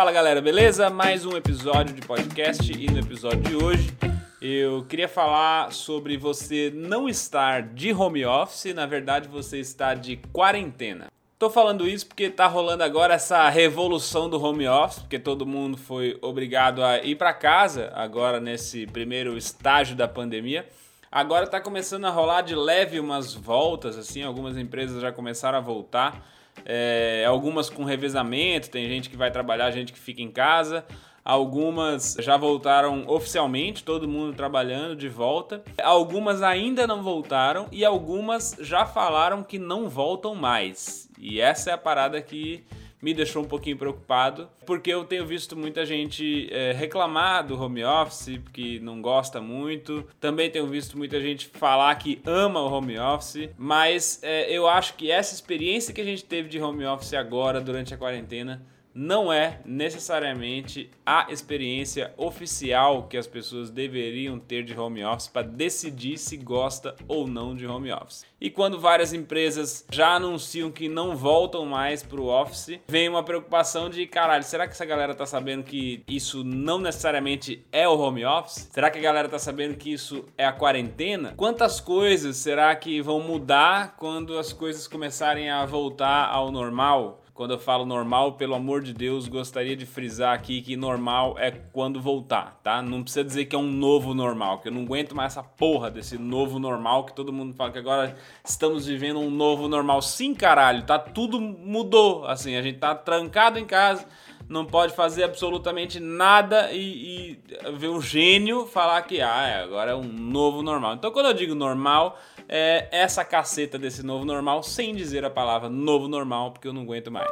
Fala galera, beleza? Mais um episódio de podcast e no episódio de hoje eu queria falar sobre você não estar de home office, na verdade você está de quarentena. Tô falando isso porque tá rolando agora essa revolução do home office, porque todo mundo foi obrigado a ir para casa agora nesse primeiro estágio da pandemia. Agora tá começando a rolar de leve umas voltas, assim, algumas empresas já começaram a voltar é, algumas com revezamento, tem gente que vai trabalhar, gente que fica em casa. Algumas já voltaram oficialmente, todo mundo trabalhando de volta. Algumas ainda não voltaram e algumas já falaram que não voltam mais. E essa é a parada que me deixou um pouquinho preocupado, porque eu tenho visto muita gente é, reclamar do home office, que não gosta muito. Também tenho visto muita gente falar que ama o home office, mas é, eu acho que essa experiência que a gente teve de home office agora durante a quarentena não é necessariamente a experiência oficial que as pessoas deveriam ter de home office para decidir se gosta ou não de home office. E quando várias empresas já anunciam que não voltam mais para o office, vem uma preocupação de caralho, será que essa galera tá sabendo que isso não necessariamente é o home office? Será que a galera tá sabendo que isso é a quarentena? Quantas coisas será que vão mudar quando as coisas começarem a voltar ao normal? Quando eu falo normal, pelo amor de Deus, gostaria de frisar aqui que normal é quando voltar, tá? Não precisa dizer que é um novo normal, que eu não aguento mais essa porra desse novo normal que todo mundo fala que agora estamos vivendo um novo normal. Sim, caralho, tá tudo mudou, assim, a gente tá trancado em casa, não pode fazer absolutamente nada e, e ver um gênio falar que ah, é, agora é um novo normal. Então, quando eu digo normal, é, essa caceta desse novo normal, sem dizer a palavra novo normal, porque eu não aguento mais.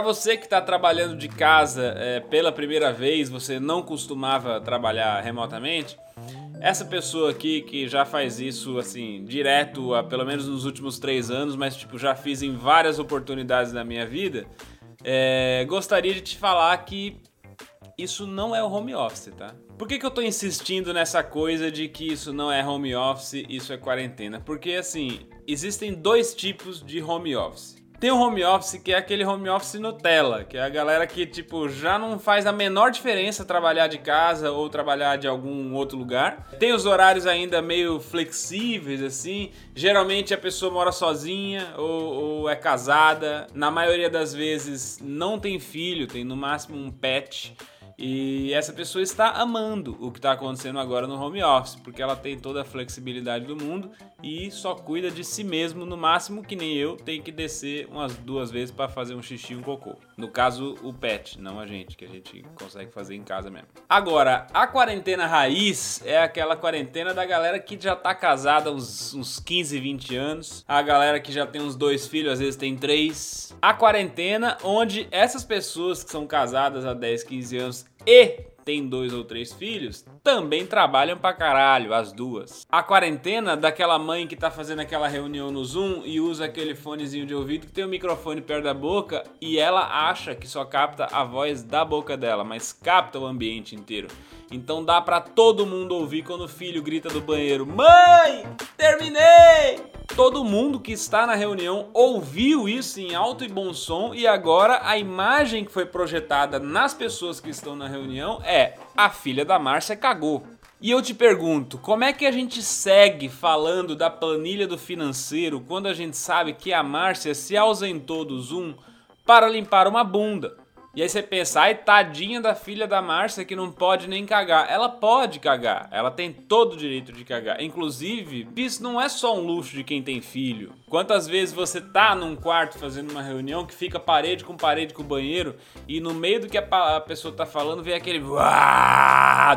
Para você que está trabalhando de casa é, pela primeira vez, você não costumava trabalhar remotamente, essa pessoa aqui que já faz isso assim direto há pelo menos nos últimos três anos, mas tipo já fiz em várias oportunidades da minha vida, é, gostaria de te falar que isso não é o home office, tá? Por que, que eu tô insistindo nessa coisa de que isso não é home office, isso é quarentena? Porque assim, existem dois tipos de home office. Tem o home office que é aquele home office Nutella, que é a galera que tipo já não faz a menor diferença trabalhar de casa ou trabalhar de algum outro lugar. Tem os horários ainda meio flexíveis assim. Geralmente a pessoa mora sozinha ou, ou é casada. Na maioria das vezes não tem filho, tem no máximo um pet. E essa pessoa está amando o que está acontecendo agora no home office, porque ela tem toda a flexibilidade do mundo e só cuida de si mesmo, no máximo que nem eu, tem que descer umas duas vezes para fazer um xixi e um cocô. No caso, o pet, não a gente, que a gente consegue fazer em casa mesmo. Agora, a quarentena raiz é aquela quarentena da galera que já tá casada uns, uns 15, 20 anos, a galera que já tem uns dois filhos, às vezes tem três. A quarentena onde essas pessoas que são casadas há 10, 15 anos e tem dois ou três filhos, também trabalham pra caralho, as duas. A quarentena daquela mãe que tá fazendo aquela reunião no Zoom e usa aquele fonezinho de ouvido que tem o um microfone perto da boca e ela acha que só capta a voz da boca dela, mas capta o ambiente inteiro. Então dá para todo mundo ouvir quando o filho grita do banheiro: "Mãe, terminei!" Todo mundo que está na reunião ouviu isso em alto e bom som e agora a imagem que foi projetada nas pessoas que estão na reunião é a filha da Márcia cagou. E eu te pergunto, como é que a gente segue falando da planilha do financeiro quando a gente sabe que a Márcia se ausentou do Zoom para limpar uma bunda? E aí você pensa, ai, tadinha da filha da Márcia que não pode nem cagar. Ela pode cagar, ela tem todo o direito de cagar. Inclusive, isso não é só um luxo de quem tem filho. Quantas vezes você tá num quarto fazendo uma reunião que fica parede com parede com banheiro e no meio do que a pessoa tá falando vem aquele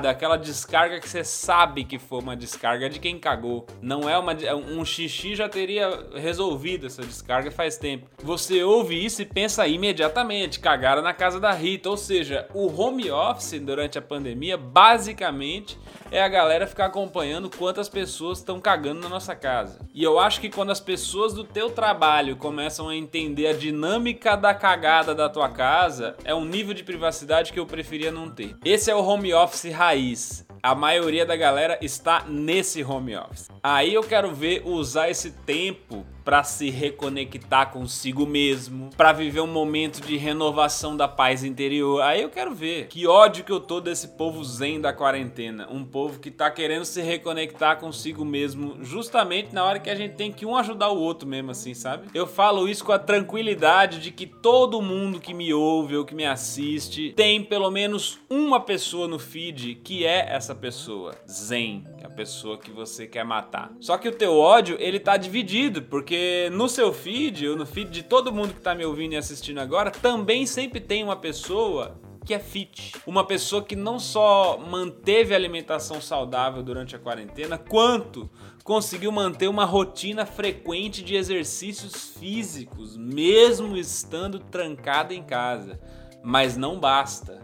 daquela descarga que você sabe que foi uma descarga de quem cagou. Não é uma um xixi já teria resolvido essa descarga faz tempo. Você ouve isso e pensa imediatamente, cagaram na casa da Rita, ou seja, o home office durante a pandemia basicamente é a galera ficar acompanhando quantas pessoas estão cagando na nossa casa. E eu acho que quando as pessoas do teu trabalho começam a entender a dinâmica da cagada da tua casa, é um nível de privacidade que eu preferia não ter. Esse é o home office raiz A maioria da galera está nesse home office. Aí eu quero ver usar esse tempo para se reconectar consigo mesmo, para viver um momento de renovação da paz interior. Aí eu quero ver que ódio que eu tô desse povo zen da quarentena, um povo que tá querendo se reconectar consigo mesmo, justamente na hora que a gente tem que um ajudar o outro mesmo assim, sabe? Eu falo isso com a tranquilidade de que todo mundo que me ouve ou que me assiste tem pelo menos uma pessoa no feed que é essa pessoa, zen, é a pessoa que você quer matar. Só que o teu ódio, ele tá dividido, porque no seu feed, ou no feed de todo mundo que tá me ouvindo e assistindo agora, também sempre tem uma pessoa que é fit. Uma pessoa que não só manteve a alimentação saudável durante a quarentena, quanto conseguiu manter uma rotina frequente de exercícios físicos, mesmo estando trancada em casa. Mas não basta.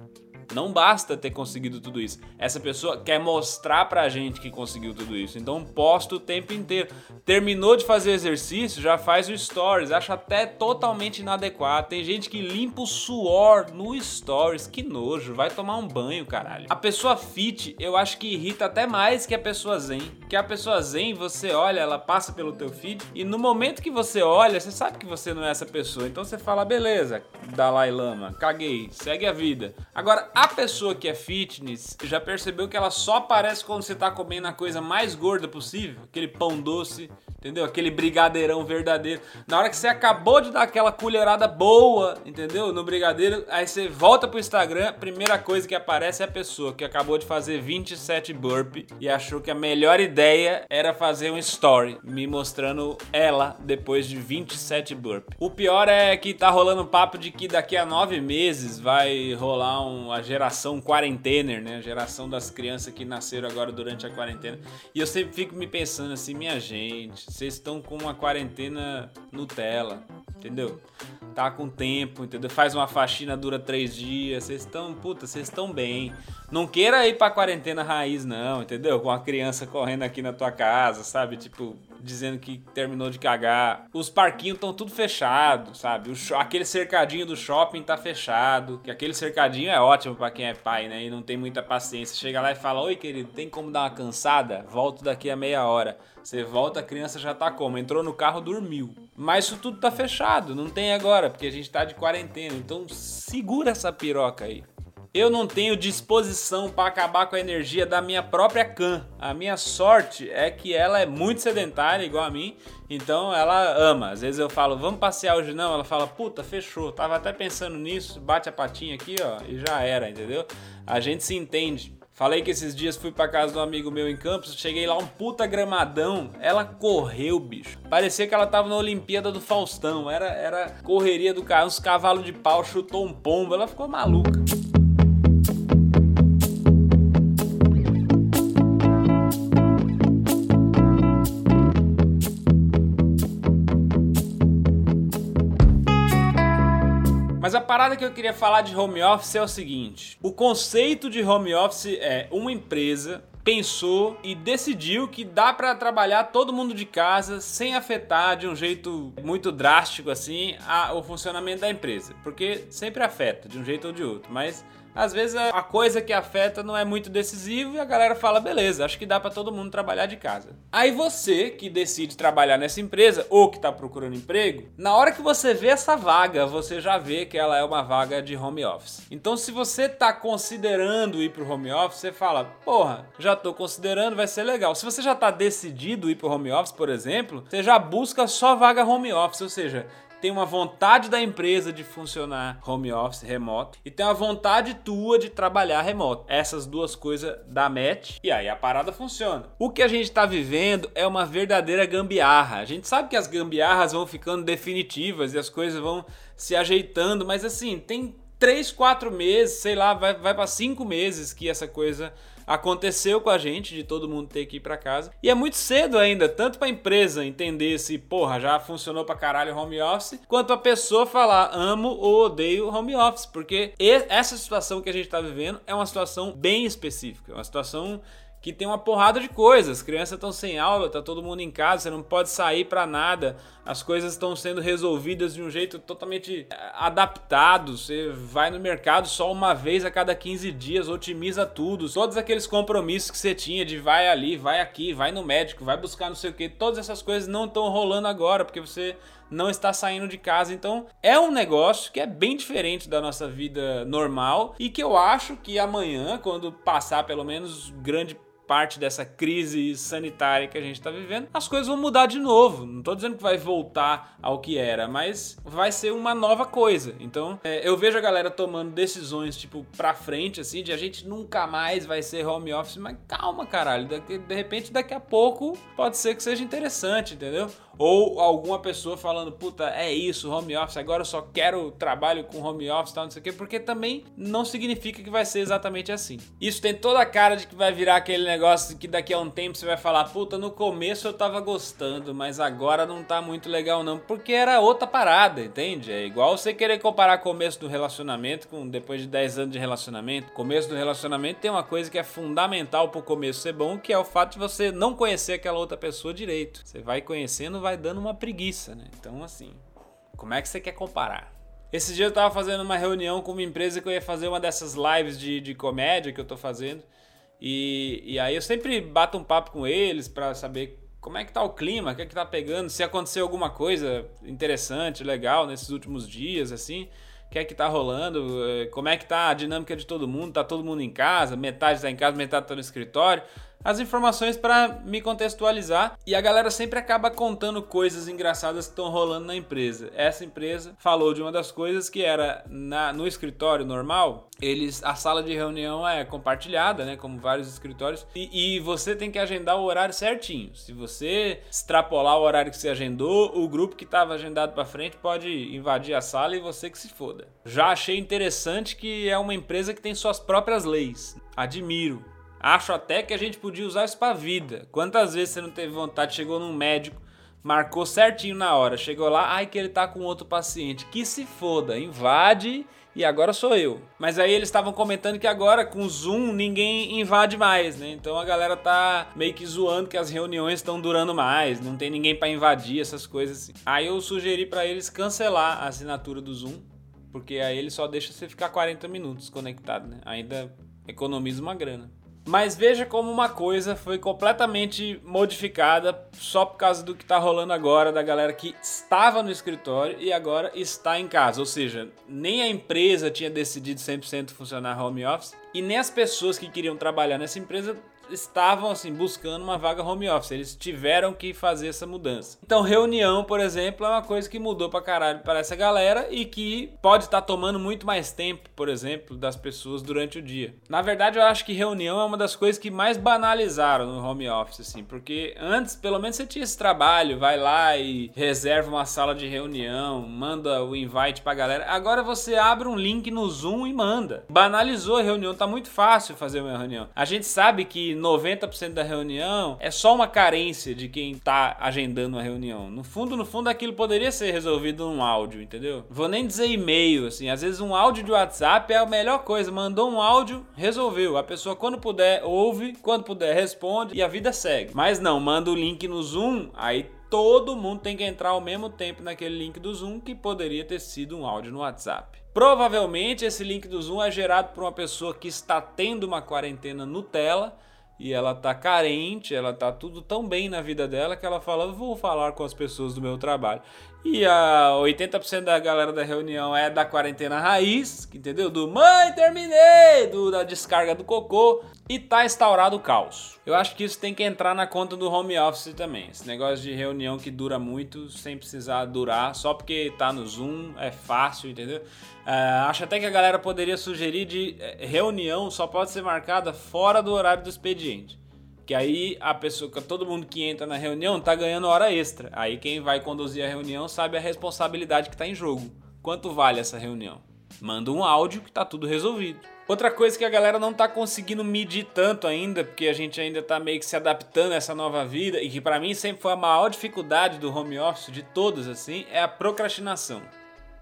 Não basta ter conseguido tudo isso. Essa pessoa quer mostrar pra gente que conseguiu tudo isso. Então posta o tempo inteiro. Terminou de fazer exercício, já faz o stories. Acha até totalmente inadequado. Tem gente que limpa o suor no stories. Que nojo. Vai tomar um banho, caralho. A pessoa fit, eu acho que irrita até mais que a pessoa zen. Que a pessoa zen, você olha, ela passa pelo teu feed. E no momento que você olha, você sabe que você não é essa pessoa. Então você fala, beleza, Dalai Lama, caguei, segue a vida. Agora, a pessoa que é fitness já percebeu que ela só aparece quando você tá comendo a coisa mais gorda possível, aquele pão doce, entendeu? Aquele brigadeirão verdadeiro. Na hora que você acabou de dar aquela colherada boa, entendeu? No brigadeiro, aí você volta pro Instagram, primeira coisa que aparece é a pessoa que acabou de fazer 27 burpee e achou que a melhor ideia era fazer um story me mostrando ela depois de 27 burpee. O pior é que tá rolando papo de que daqui a nove meses vai rolar uma geração quarentener, né? A geração das crianças que nasceram agora durante a quarentena. E eu sempre fico me pensando assim, minha gente, vocês estão com uma quarentena Nutella, entendeu? Tá com tempo, entendeu? Faz uma faxina, dura três dias, vocês estão, puta, vocês estão bem. Não queira ir pra quarentena raiz, não, entendeu? Com a criança correndo aqui na tua casa, sabe? Tipo, dizendo que terminou de cagar. Os parquinhos estão tudo fechado, sabe? O aquele cercadinho do shopping tá fechado. Que aquele cercadinho é ótimo para quem é pai, né? E não tem muita paciência. Chega lá e fala: Oi, querido, tem como dar uma cansada? Volto daqui a meia hora. Você volta, a criança já tá como? Entrou no carro, dormiu. Mas isso tudo tá fechado, não tem agora, porque a gente tá de quarentena. Então segura essa piroca aí. Eu não tenho disposição para acabar com a energia da minha própria can. A minha sorte é que ela é muito sedentária, igual a mim, então ela ama. Às vezes eu falo, vamos passear hoje não? Ela fala, puta, fechou. Tava até pensando nisso, bate a patinha aqui, ó, e já era, entendeu? A gente se entende. Falei que esses dias fui pra casa de um amigo meu em Campos, cheguei lá um puta gramadão, ela correu, bicho. Parecia que ela tava na Olimpíada do Faustão, era, era correria do carro, uns cavalos de pau, chutou um pombo, ela ficou maluca. Mas a parada que eu queria falar de home office é o seguinte: o conceito de home office é uma empresa pensou e decidiu que dá para trabalhar todo mundo de casa sem afetar de um jeito muito drástico assim a, o funcionamento da empresa, porque sempre afeta de um jeito ou de outro, mas às vezes a coisa que afeta não é muito decisiva e a galera fala, beleza, acho que dá para todo mundo trabalhar de casa. Aí você que decide trabalhar nessa empresa ou que está procurando emprego, na hora que você vê essa vaga, você já vê que ela é uma vaga de home office. Então se você está considerando ir pro home office, você fala, porra, já estou considerando, vai ser legal. Se você já está decidido ir pro home office, por exemplo, você já busca só vaga home office, ou seja, tem uma vontade da empresa de funcionar home office remoto e tem uma vontade tua de trabalhar remoto. Essas duas coisas dá match e aí a parada funciona. O que a gente está vivendo é uma verdadeira gambiarra. A gente sabe que as gambiarras vão ficando definitivas e as coisas vão se ajeitando, mas assim, tem três, quatro meses, sei lá, vai, vai para cinco meses que essa coisa aconteceu com a gente de todo mundo ter que ir para casa. E é muito cedo ainda, tanto para a empresa entender se, porra, já funcionou para caralho home office, quanto a pessoa falar amo ou odeio home office, porque essa situação que a gente está vivendo é uma situação bem específica, uma situação que tem uma porrada de coisas. As crianças estão sem aula, tá todo mundo em casa, você não pode sair para nada. As coisas estão sendo resolvidas de um jeito totalmente eh, adaptado. Você vai no mercado só uma vez a cada 15 dias, otimiza tudo. Todos aqueles compromissos que você tinha de vai ali, vai aqui, vai no médico, vai buscar não sei o que, todas essas coisas não estão rolando agora porque você não está saindo de casa. Então é um negócio que é bem diferente da nossa vida normal e que eu acho que amanhã, quando passar pelo menos grande parte dessa crise sanitária que a gente está vivendo, as coisas vão mudar de novo. Não estou dizendo que vai voltar ao que era, mas vai ser uma nova coisa. Então, é, eu vejo a galera tomando decisões, tipo, pra frente, assim, de a gente nunca mais vai ser home office, mas calma, caralho. De, de repente, daqui a pouco, pode ser que seja interessante, entendeu? Ou alguma pessoa falando, puta, é isso, home office, agora eu só quero trabalho com home office, tal, não sei o quê, porque também não significa que vai ser exatamente assim. Isso tem toda a cara de que vai virar aquele negócio que daqui a um tempo você vai falar, puta, no começo eu tava gostando, mas agora não tá muito legal não, porque era outra parada, entende? É igual você querer comparar começo do relacionamento com depois de 10 anos de relacionamento. Começo do relacionamento tem uma coisa que é fundamental pro começo ser bom, que é o fato de você não conhecer aquela outra pessoa direito. Você vai conhecendo, vai vai dando uma preguiça, né? Então, assim, como é que você quer comparar? Esse dia eu tava fazendo uma reunião com uma empresa que eu ia fazer uma dessas lives de, de comédia que eu tô fazendo. E, e aí eu sempre bato um papo com eles para saber como é que tá o clima, o que é que tá pegando, se aconteceu alguma coisa interessante, legal nesses últimos dias, assim, o que é que tá rolando, eh, como é que tá a dinâmica de todo mundo, tá todo mundo em casa, metade tá em casa, metade tá no escritório as informações para me contextualizar e a galera sempre acaba contando coisas engraçadas que estão rolando na empresa. Essa empresa falou de uma das coisas que era na, no escritório normal, eles a sala de reunião é compartilhada, né, como vários escritórios, e, e você tem que agendar o horário certinho. Se você extrapolar o horário que você agendou, o grupo que estava agendado para frente pode invadir a sala e você que se foda. Já achei interessante que é uma empresa que tem suas próprias leis. Admiro. Acho até que a gente podia usar isso pra vida. Quantas vezes você não teve vontade, chegou num médico, marcou certinho na hora, chegou lá, ai que ele tá com outro paciente. Que se foda, invade e agora sou eu. Mas aí eles estavam comentando que agora com Zoom ninguém invade mais, né? Então a galera tá meio que zoando que as reuniões estão durando mais, não tem ninguém para invadir essas coisas assim. Aí eu sugeri para eles cancelar a assinatura do Zoom, porque aí ele só deixa você ficar 40 minutos conectado, né? Ainda economiza uma grana. Mas veja como uma coisa foi completamente modificada só por causa do que está rolando agora, da galera que estava no escritório e agora está em casa. Ou seja, nem a empresa tinha decidido 100% funcionar home office e nem as pessoas que queriam trabalhar nessa empresa estavam assim buscando uma vaga home office, eles tiveram que fazer essa mudança. Então, reunião, por exemplo, é uma coisa que mudou pra caralho para essa galera e que pode estar tá tomando muito mais tempo, por exemplo, das pessoas durante o dia. Na verdade, eu acho que reunião é uma das coisas que mais banalizaram no home office, assim, porque antes, pelo menos você tinha esse trabalho, vai lá e reserva uma sala de reunião, manda o invite pra galera. Agora você abre um link no Zoom e manda. Banalizou a reunião, tá muito fácil fazer uma reunião. A gente sabe que 90% da reunião é só uma carência de quem tá agendando a reunião. No fundo, no fundo, aquilo poderia ser resolvido num áudio, entendeu? Vou nem dizer e-mail, assim. Às vezes um áudio de WhatsApp é a melhor coisa. Mandou um áudio, resolveu. A pessoa, quando puder, ouve, quando puder, responde e a vida segue. Mas não, manda o link no Zoom, aí todo mundo tem que entrar ao mesmo tempo naquele link do Zoom que poderia ter sido um áudio no WhatsApp. Provavelmente esse link do Zoom é gerado por uma pessoa que está tendo uma quarentena Nutella e ela tá carente, ela tá tudo tão bem na vida dela que ela fala: vou falar com as pessoas do meu trabalho. E a 80% da galera da reunião é da quarentena raiz, entendeu? Do mãe, terminei, do, da descarga do cocô e tá instaurado o caos. Eu acho que isso tem que entrar na conta do home office também. Esse negócio de reunião que dura muito sem precisar durar, só porque tá no Zoom, é fácil, entendeu? Uh, acho até que a galera poderia sugerir de eh, reunião só pode ser marcada fora do horário do expediente. Que aí a pessoa, todo mundo que entra na reunião tá ganhando hora extra. Aí quem vai conduzir a reunião sabe a responsabilidade que tá em jogo. Quanto vale essa reunião? Manda um áudio que tá tudo resolvido. Outra coisa que a galera não tá conseguindo medir tanto ainda, porque a gente ainda tá meio que se adaptando a essa nova vida, e que para mim sempre foi a maior dificuldade do home office de todos assim, é a procrastinação.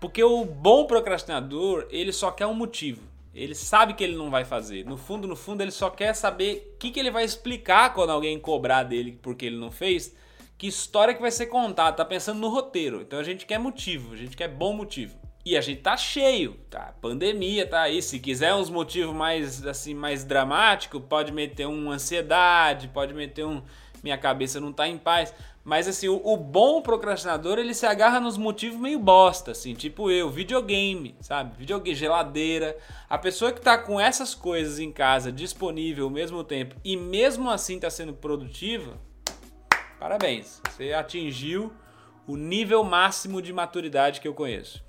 Porque o bom procrastinador, ele só quer um motivo. Ele sabe que ele não vai fazer. No fundo, no fundo, ele só quer saber o que, que ele vai explicar quando alguém cobrar dele porque ele não fez. Que história que vai ser contada. Tá pensando no roteiro. Então a gente quer motivo, a gente quer bom motivo. E a gente tá cheio, tá? Pandemia tá aí. Se quiser uns motivos mais assim, mais dramático, pode meter uma ansiedade, pode meter um minha cabeça não tá em paz. Mas assim, o, o, bom procrastinador, ele se agarra nos motivos meio bosta, assim, tipo eu, videogame, sabe? Videogame, geladeira. A pessoa que tá com essas coisas em casa disponível ao mesmo tempo e mesmo assim tá sendo produtiva, parabéns. Você atingiu o nível máximo de maturidade que eu conheço.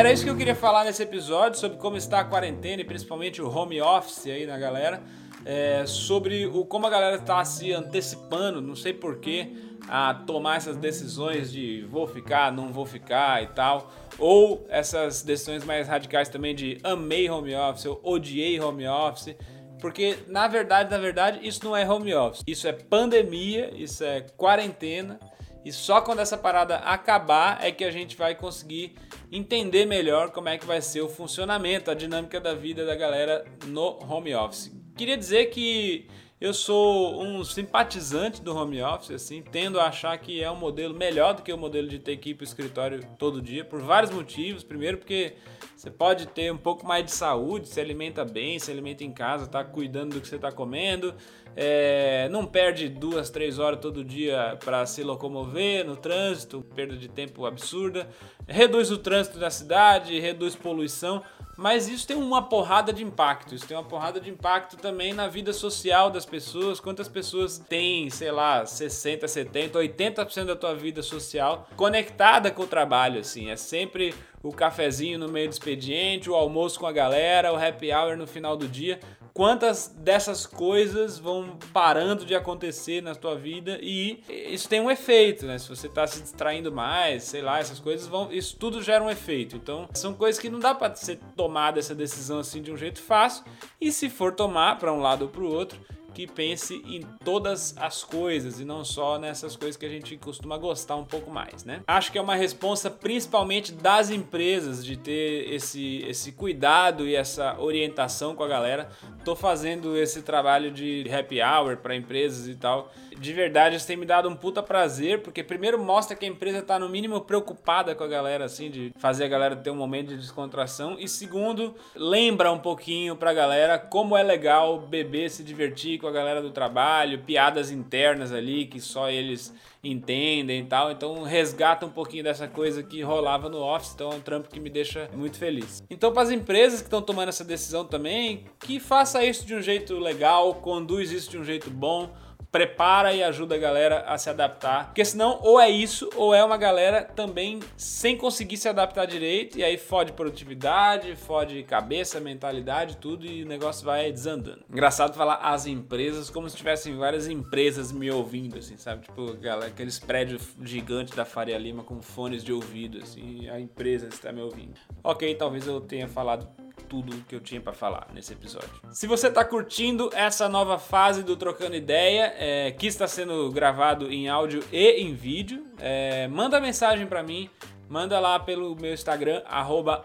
Era isso que eu queria falar nesse episódio sobre como está a quarentena e principalmente o home office aí na galera. É, sobre o, como a galera está se antecipando, não sei porquê, a tomar essas decisões de vou ficar, não vou ficar e tal. Ou essas decisões mais radicais também de amei home office, ou odiei home office. Porque, na verdade, na verdade, isso não é home office. Isso é pandemia, isso é quarentena. E só quando essa parada acabar é que a gente vai conseguir entender melhor como é que vai ser o funcionamento, a dinâmica da vida da galera no home office. Queria dizer que eu sou um simpatizante do home office, assim, tendo a achar que é um modelo melhor do que o modelo de ter que ir para o escritório todo dia, por vários motivos. Primeiro, porque você pode ter um pouco mais de saúde, se alimenta bem, se alimenta em casa, tá cuidando do que você está comendo, é, não perde duas, três horas todo dia para se locomover no trânsito, perda de tempo absurda, reduz o trânsito da cidade, reduz poluição. Mas isso tem uma porrada de impacto. Isso tem uma porrada de impacto também na vida social das pessoas. Quantas pessoas têm, sei lá, 60, 70, 80% da tua vida social conectada com o trabalho, assim. É sempre o cafezinho no meio do expediente, o almoço com a galera, o happy hour no final do dia quantas dessas coisas vão parando de acontecer na tua vida e isso tem um efeito, né? Se você tá se distraindo mais, sei lá, essas coisas vão, isso tudo gera um efeito. Então, são coisas que não dá para ser tomada essa decisão assim de um jeito fácil. E se for tomar para um lado ou para o outro, que pense em todas as coisas e não só nessas coisas que a gente costuma gostar um pouco mais, né? Acho que é uma responsa principalmente das empresas de ter esse, esse cuidado e essa orientação com a galera. Tô fazendo esse trabalho de happy hour para empresas e tal. De verdade, isso tem me dado um puta prazer, porque primeiro mostra que a empresa tá no mínimo preocupada com a galera, assim, de fazer a galera ter um momento de descontração. E segundo, lembra um pouquinho pra galera como é legal beber, se divertir com a galera do trabalho, piadas internas ali que só eles entendem e tal. Então resgata um pouquinho dessa coisa que rolava no office. Então é um trampo que me deixa muito feliz. Então, para as empresas que estão tomando essa decisão também, que faça isso de um jeito legal, conduz isso de um jeito bom prepara e ajuda a galera a se adaptar. Porque senão, ou é isso, ou é uma galera também sem conseguir se adaptar direito, e aí fode produtividade, fode cabeça, mentalidade, tudo, e o negócio vai desandando. Engraçado falar as empresas como se tivessem várias empresas me ouvindo, assim, sabe? Tipo, galera, aqueles prédios gigantes da Faria Lima com fones de ouvido, assim, a empresa está me ouvindo. Ok, talvez eu tenha falado tudo que eu tinha para falar nesse episódio. Se você está curtindo essa nova fase do Trocando Ideia, é, que está sendo gravado em áudio e em vídeo, é, manda mensagem para mim, manda lá pelo meu Instagram, arroba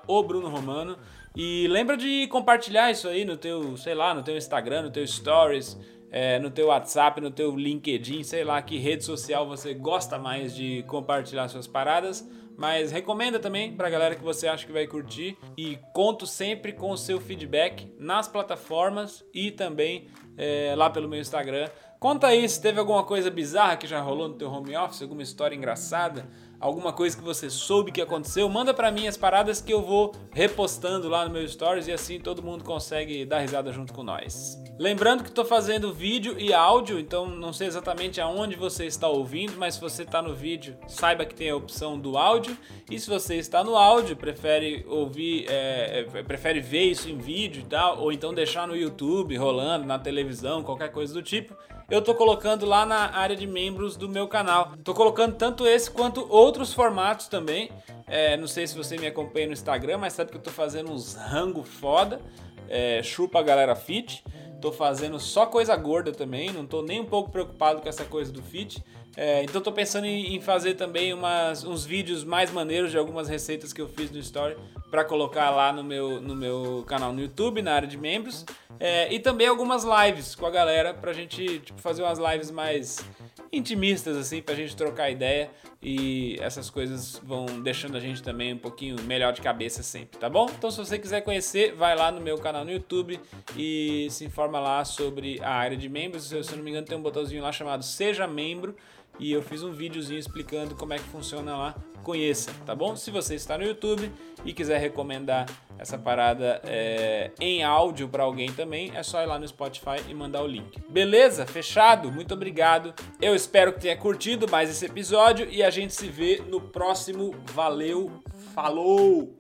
e lembra de compartilhar isso aí no teu, sei lá, no teu Instagram, no teu Stories, é, no teu WhatsApp, no teu LinkedIn, sei lá que rede social você gosta mais de compartilhar suas paradas mas recomenda também pra galera que você acha que vai curtir e conto sempre com o seu feedback nas plataformas e também é, lá pelo meu Instagram. Conta aí se teve alguma coisa bizarra que já rolou no teu home office, alguma história engraçada alguma coisa que você soube que aconteceu, manda para mim as paradas que eu vou repostando lá no meu stories e assim todo mundo consegue dar risada junto com nós. Lembrando que estou fazendo vídeo e áudio, então não sei exatamente aonde você está ouvindo, mas se você está no vídeo, saiba que tem a opção do áudio. E se você está no áudio, prefere ouvir, é, é prefere ver isso em vídeo e tal, ou então deixar no YouTube rolando, na televisão, qualquer coisa do tipo, eu tô colocando lá na área de membros do meu canal. Tô colocando tanto esse quanto outros formatos também. É, não sei se você me acompanha no Instagram, mas sabe que eu tô fazendo uns rango foda. É, chupa a galera fit. Tô fazendo só coisa gorda também, não tô nem um pouco preocupado com essa coisa do fit. É, então tô pensando em, em fazer também umas, uns vídeos mais maneiros de algumas receitas que eu fiz no Story para colocar lá no meu, no meu canal no YouTube, na área de membros. É, e também algumas lives com a galera pra gente tipo, fazer umas lives mais intimistas, assim, pra gente trocar ideia. E essas coisas vão deixando a gente também um pouquinho melhor de cabeça sempre, tá bom? Então se você quiser conhecer, vai lá no meu canal no YouTube e se informa lá sobre a área de membros. Se eu não me engano, tem um botãozinho lá chamado Seja Membro e eu fiz um videozinho explicando como é que funciona lá. Conheça, tá bom? Se você está no YouTube e quiser recomendar essa parada é, em áudio para alguém também, é só ir lá no Spotify e mandar o link. Beleza? Fechado? Muito obrigado. Eu espero que tenha curtido mais esse episódio e a gente se vê no próximo. Valeu, falou!